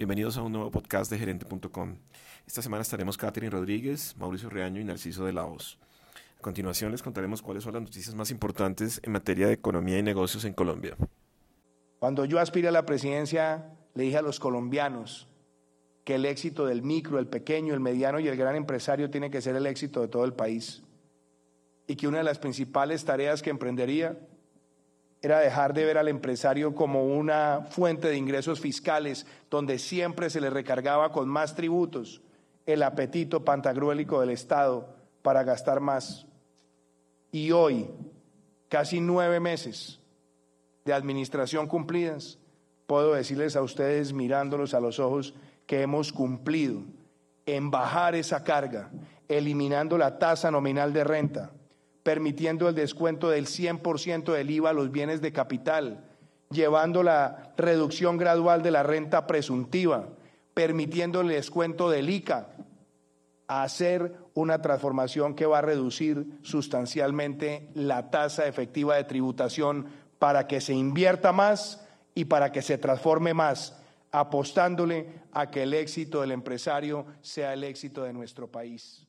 Bienvenidos a un nuevo podcast de gerente.com. Esta semana estaremos Catherine Rodríguez, Mauricio Reaño y Narciso de Laos. A continuación les contaremos cuáles son las noticias más importantes en materia de economía y negocios en Colombia. Cuando yo aspiré a la presidencia, le dije a los colombianos que el éxito del micro, el pequeño, el mediano y el gran empresario tiene que ser el éxito de todo el país. Y que una de las principales tareas que emprendería era dejar de ver al empresario como una fuente de ingresos fiscales donde siempre se le recargaba con más tributos el apetito pantagruélico del Estado para gastar más. Y hoy, casi nueve meses de administración cumplidas, puedo decirles a ustedes mirándolos a los ojos que hemos cumplido en bajar esa carga, eliminando la tasa nominal de renta, permitiendo el descuento del 100% del IVA a los bienes de capital, llevando la reducción gradual de la renta presuntiva, permitiendo el descuento del ICA, a hacer una transformación que va a reducir sustancialmente la tasa efectiva de tributación para que se invierta más y para que se transforme más, apostándole a que el éxito del empresario sea el éxito de nuestro país.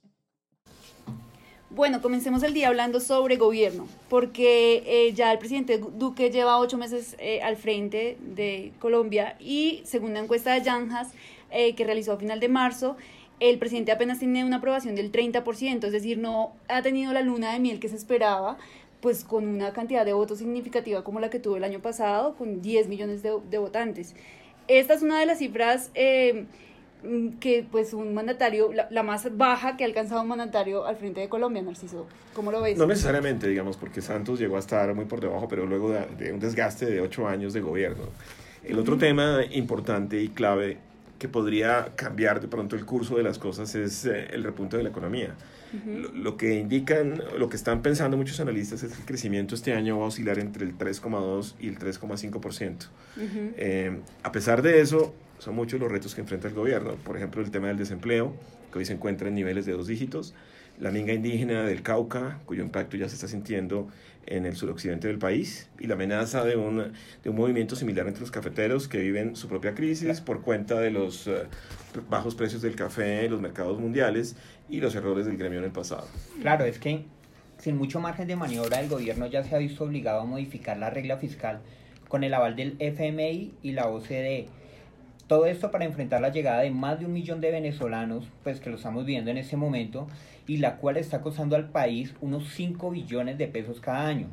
Bueno, comencemos el día hablando sobre gobierno, porque eh, ya el presidente Duque lleva ocho meses eh, al frente de Colombia y según la encuesta de Yanjas eh, que realizó a final de marzo, el presidente apenas tiene una aprobación del 30%, es decir, no ha tenido la luna de miel que se esperaba, pues con una cantidad de votos significativa como la que tuvo el año pasado, con 10 millones de, de votantes. Esta es una de las cifras Mm, que pues un mandatario, la, más baja que ha alcanzado un mandatario al frente de Colombia, Narciso. ¿Cómo lo ves? No necesariamente, digamos, porque Santos llegó a estar muy por debajo, pero luego de, un desgaste de ocho años de gobierno. El otro tema importante y clave que podría cambiar de pronto el curso de las cosas es eh, el repunte de la economía. lo, que indican, lo que están pensando muchos analistas es que el crecimiento este año va a oscilar entre el 3,2 y el 3,5%. Eh, a pesar de eso, son muchos los retos que enfrenta el gobierno. Por ejemplo, el tema del desempleo, que hoy se encuentra en niveles de dos dígitos, la minga indígena del Cauca, cuyo impacto ya se está sintiendo en el suroccidente del país, y la amenaza de un, de un movimiento similar entre los cafeteros que viven su propia crisis por cuenta de los eh, bajos precios del café en los mercados mundiales y los errores del gremio en el pasado. Claro, es que sin mucho margen de maniobra el gobierno ya se ha visto obligado a modificar la regla fiscal con el aval del FMI y la OCDE todo esto para enfrentar la llegada de más de un millón de venezolanos, pues que lo estamos viendo en este momento, y la cual está costando al país unos 5 billones de pesos cada año.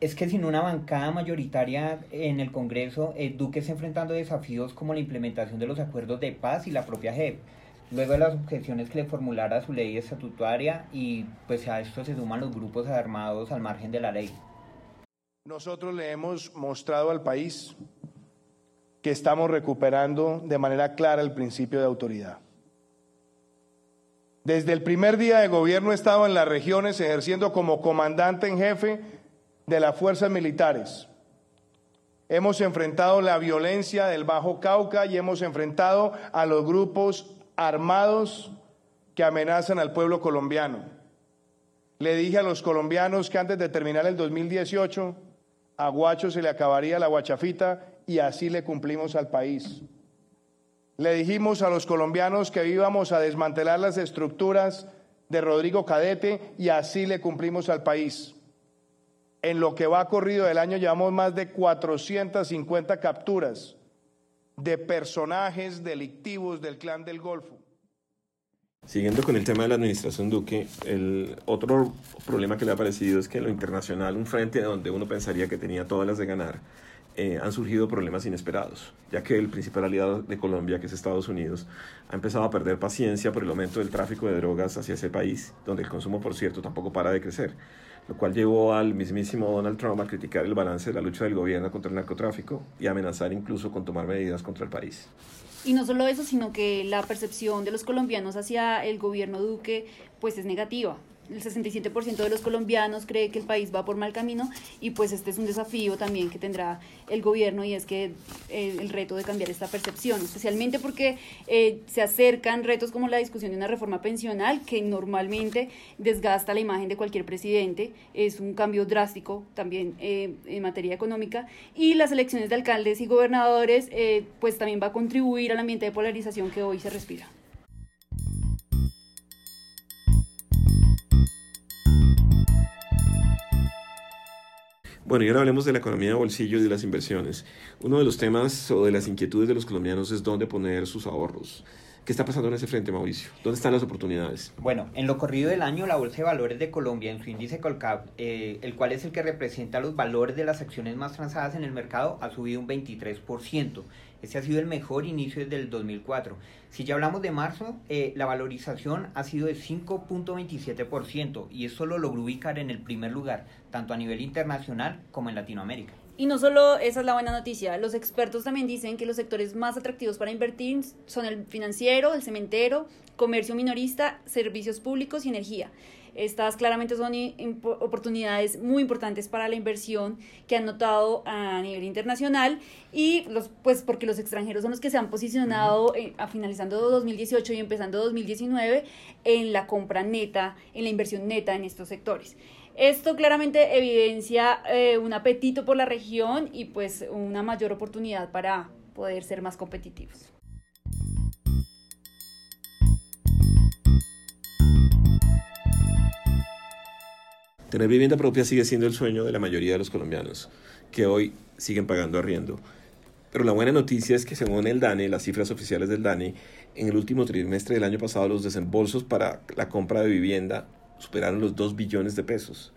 Es que sin una bancada mayoritaria en el Congreso, el Duque está enfrentando desafíos como la implementación de los acuerdos de paz y la propia JEP. Luego de las objeciones que le formulara su ley estatutaria y pues a esto se suman los grupos armados al margen de la ley. Nosotros le hemos mostrado al país que estamos recuperando de manera clara el principio de autoridad. Desde el primer día de gobierno he estado en las regiones ejerciendo como comandante en jefe de las fuerzas militares. Hemos enfrentado la violencia del Bajo Cauca y hemos enfrentado a los grupos armados que amenazan al pueblo colombiano. Le dije a los colombianos que antes de terminar el 2018 a Guacho se le acabaría la guachafita y así le cumplimos al país. Le dijimos a los colombianos que íbamos a desmantelar las estructuras de Rodrigo Cadete y así le cumplimos al país. En lo que va corrido del año llevamos más de 450 capturas de personajes delictivos del clan del Golfo. Siguiendo con el tema de la administración Duque, el otro problema que le ha parecido es que en lo internacional, un frente donde uno pensaría que tenía todas las de ganar, eh, han surgido problemas inesperados, ya que el principal aliado de Colombia, que es Estados Unidos, ha empezado a perder paciencia por el aumento del tráfico de drogas hacia ese país, donde el consumo, por cierto, tampoco para de crecer, lo cual llevó al mismísimo Donald Trump a criticar el balance de la lucha del gobierno contra el narcotráfico y amenazar incluso con tomar medidas contra el país. Y no solo eso, sino que la percepción de los colombianos hacia el gobierno Duque pues es negativa. El 67% de los colombianos cree que el país va por mal camino y pues este es un desafío también que tendrá el gobierno y es que eh, el reto de cambiar esta percepción, especialmente porque eh, se acercan retos como la discusión de una reforma pensional que normalmente desgasta la imagen de cualquier presidente, es un cambio drástico también eh, en materia económica y las elecciones de alcaldes y gobernadores pues también va a contribuir al ambiente de polarización que hoy se respira. Bueno, y ahora hablemos de la economía de bolsillo y de las inversiones. Uno de los temas o de las inquietudes de los colombianos es dónde poner sus ahorros. ¿Qué está pasando en ese frente, Mauricio? ¿Dónde están las oportunidades? Bueno, en lo corrido del año, la Bolsa de Valores de Colombia, en su índice Colcap, eh, el cual es el que representa los valores de las acciones más transadas en el mercado, ha subido un 23%. Este ha sido el mejor inicio desde el 2004. Si ya hablamos de marzo, eh, la valorización ha sido de 5.27% y eso lo logró ubicar en el primer lugar, tanto a nivel internacional como en Latinoamérica. Y no solo esa es la buena noticia, los expertos también dicen que los sectores más atractivos para invertir son el financiero, el cementero, comercio minorista, servicios públicos y energía. Estas claramente son oportunidades muy importantes para la inversión que han notado a nivel internacional y los, pues porque los extranjeros son los que se han posicionado eh, a finalizando 2018 y empezando 2019 en la compra neta, en la inversión neta en estos sectores. Esto claramente evidencia eh, un apetito por la región y pues una mayor oportunidad para poder ser más competitivos. Tener vivienda propia sigue siendo el sueño de la mayoría de los colombianos, que hoy siguen pagando arriendo. Pero la buena noticia es que según el DANE, las cifras oficiales del DANE, en el último trimestre del año pasado los desembolsos para la compra de vivienda superaron los 2 billones de pesos.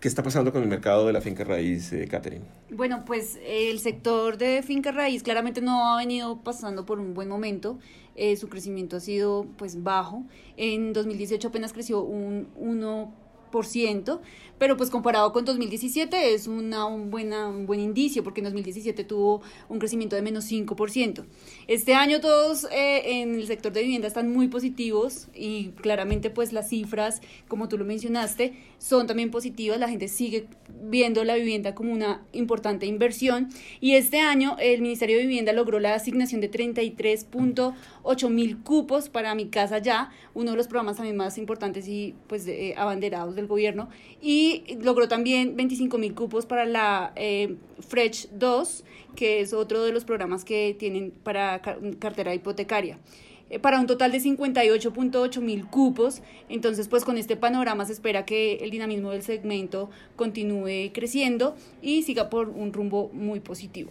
¿Qué está pasando con el mercado de la finca raíz, eh, Catherine? Bueno, pues el sector de finca raíz claramente no ha venido pasando por un buen momento. Eh, su crecimiento ha sido pues bajo. En 2018 apenas creció un 1 pero pues comparado con 2017 es una, un, buena, un buen indicio porque en 2017 tuvo un crecimiento de menos 5%. Este año todos eh, en el sector de vivienda están muy positivos y claramente pues las cifras, como tú lo mencionaste, son también positivas, la gente sigue viendo la vivienda como una importante inversión y este año el Ministerio de Vivienda logró la asignación de 33.8 mil cupos para mi casa ya, uno de los programas también más importantes y pues eh, abanderados del gobierno y logró también 25 mil cupos para la eh, Fresh 2 que es otro de los programas que tienen para cartera hipotecaria. Eh, para un total de 58.8 mil cupos. Entonces, pues con este panorama se espera que el dinamismo del segmento continúe creciendo y siga por un rumbo muy positivo.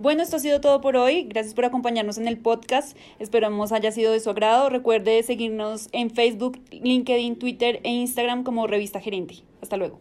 Bueno, esto ha sido todo por hoy. Gracias por acompañarnos en el podcast. Esperamos haya sido de su agrado. Recuerde seguirnos en Facebook, LinkedIn, Twitter e Instagram como Revista Gerente. Hasta luego.